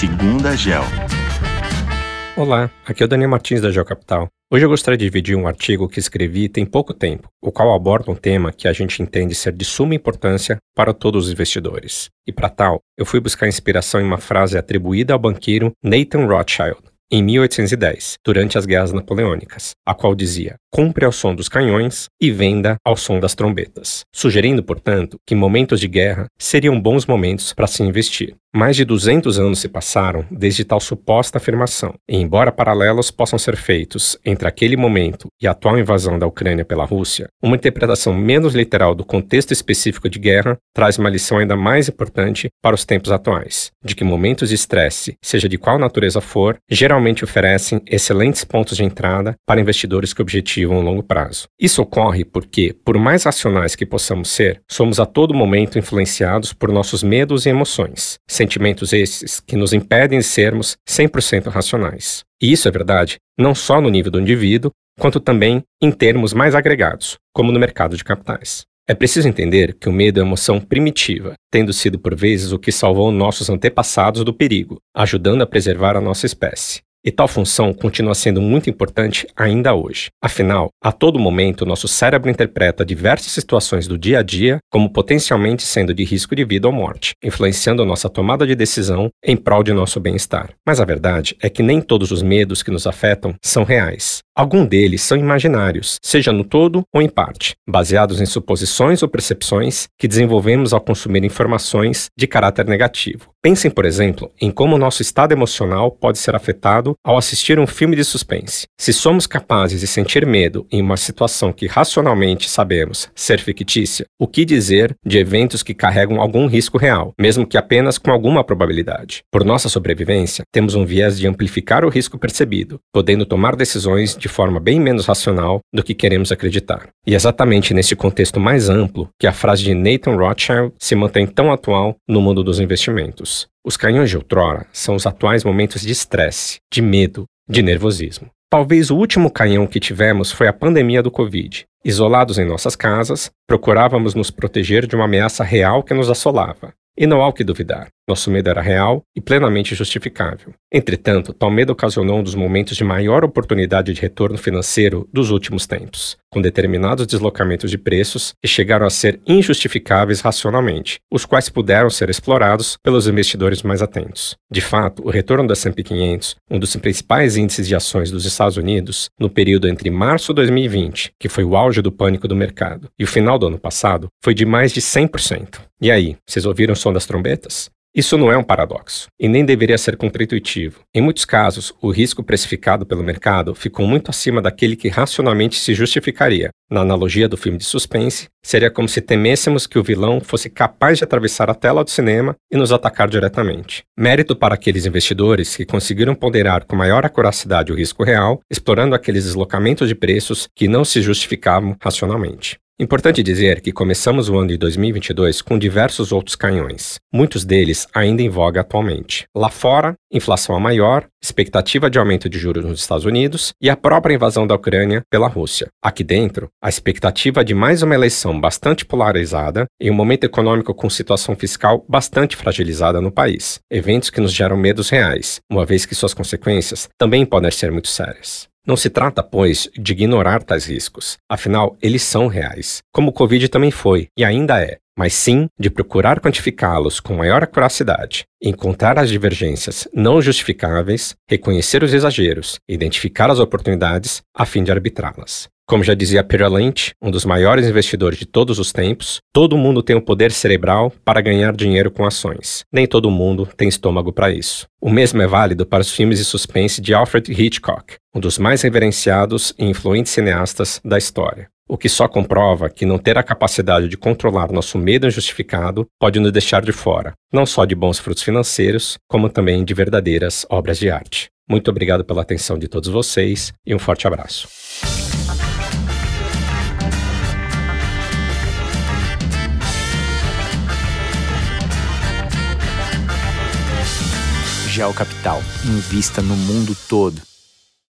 Segunda Gel. Olá, aqui é o Daniel Martins da Geocapital. Hoje eu gostaria de dividir um artigo que escrevi tem pouco tempo, o qual aborda um tema que a gente entende ser de suma importância para todos os investidores. E para tal, eu fui buscar inspiração em uma frase atribuída ao banqueiro Nathan Rothschild, em 1810, durante as guerras napoleônicas, a qual dizia: compre ao som dos canhões e venda ao som das trombetas, sugerindo, portanto, que momentos de guerra seriam bons momentos para se investir. Mais de 200 anos se passaram desde tal suposta afirmação, e embora paralelos possam ser feitos entre aquele momento e a atual invasão da Ucrânia pela Rússia, uma interpretação menos literal do contexto específico de guerra traz uma lição ainda mais importante para os tempos atuais, de que momentos de estresse, seja de qual natureza for, geralmente oferecem excelentes pontos de entrada para investidores que objetivam um longo prazo. Isso ocorre porque, por mais racionais que possamos ser, somos a todo momento influenciados por nossos medos e emoções Sentimentos esses que nos impedem de sermos 100% racionais. E isso é verdade não só no nível do indivíduo, quanto também em termos mais agregados, como no mercado de capitais. É preciso entender que o medo é uma emoção primitiva, tendo sido por vezes o que salvou nossos antepassados do perigo, ajudando a preservar a nossa espécie. E tal função continua sendo muito importante ainda hoje. Afinal, a todo momento, nosso cérebro interpreta diversas situações do dia a dia como potencialmente sendo de risco de vida ou morte, influenciando nossa tomada de decisão em prol de nosso bem-estar. Mas a verdade é que nem todos os medos que nos afetam são reais. Alguns deles são imaginários, seja no todo ou em parte, baseados em suposições ou percepções que desenvolvemos ao consumir informações de caráter negativo. Pensem, por exemplo, em como o nosso estado emocional pode ser afetado ao assistir um filme de suspense. Se somos capazes de sentir medo em uma situação que racionalmente sabemos ser fictícia, o que dizer de eventos que carregam algum risco real, mesmo que apenas com alguma probabilidade? Por nossa sobrevivência, temos um viés de amplificar o risco percebido, podendo tomar decisões de forma bem menos racional do que queremos acreditar. E é exatamente nesse contexto mais amplo que a frase de Nathan Rothschild se mantém tão atual no mundo dos investimentos. Os canhões de outrora são os atuais momentos de estresse, de medo, de nervosismo. Talvez o último canhão que tivemos foi a pandemia do Covid. Isolados em nossas casas, procurávamos nos proteger de uma ameaça real que nos assolava. E não há o que duvidar. Nosso medo era real e plenamente justificável. Entretanto, tal medo ocasionou um dos momentos de maior oportunidade de retorno financeiro dos últimos tempos, com determinados deslocamentos de preços que chegaram a ser injustificáveis racionalmente, os quais puderam ser explorados pelos investidores mais atentos. De fato, o retorno da S&P 500, um dos principais índices de ações dos Estados Unidos, no período entre março de 2020, que foi o auge do pânico do mercado, e o final do ano passado, foi de mais de 100%. E aí, vocês ouviram o som das trombetas? Isso não é um paradoxo, e nem deveria ser contraintuitivo. Em muitos casos, o risco precificado pelo mercado ficou muito acima daquele que racionalmente se justificaria. Na analogia do filme de suspense, seria como se temêssemos que o vilão fosse capaz de atravessar a tela do cinema e nos atacar diretamente. Mérito para aqueles investidores que conseguiram ponderar com maior acuracidade o risco real, explorando aqueles deslocamentos de preços que não se justificavam racionalmente. Importante dizer que começamos o ano de 2022 com diversos outros canhões, muitos deles ainda em voga atualmente. Lá fora, inflação a maior, expectativa de aumento de juros nos Estados Unidos e a própria invasão da Ucrânia pela Rússia. Aqui dentro, a expectativa de mais uma eleição bastante polarizada e um momento econômico com situação fiscal bastante fragilizada no país. Eventos que nos geram medos reais, uma vez que suas consequências também podem ser muito sérias. Não se trata, pois, de ignorar tais riscos, afinal, eles são reais, como o Covid também foi e ainda é, mas sim de procurar quantificá-los com maior acuracidade, encontrar as divergências não justificáveis, reconhecer os exageros, identificar as oportunidades a fim de arbitrá-las. Como já dizia Peter Lynch, um dos maiores investidores de todos os tempos, todo mundo tem o poder cerebral para ganhar dinheiro com ações. Nem todo mundo tem estômago para isso. O mesmo é válido para os filmes de suspense de Alfred Hitchcock, um dos mais reverenciados e influentes cineastas da história. O que só comprova que não ter a capacidade de controlar nosso medo injustificado pode nos deixar de fora, não só de bons frutos financeiros, como também de verdadeiras obras de arte. Muito obrigado pela atenção de todos vocês e um forte abraço. Gel Capital. Invista no mundo todo.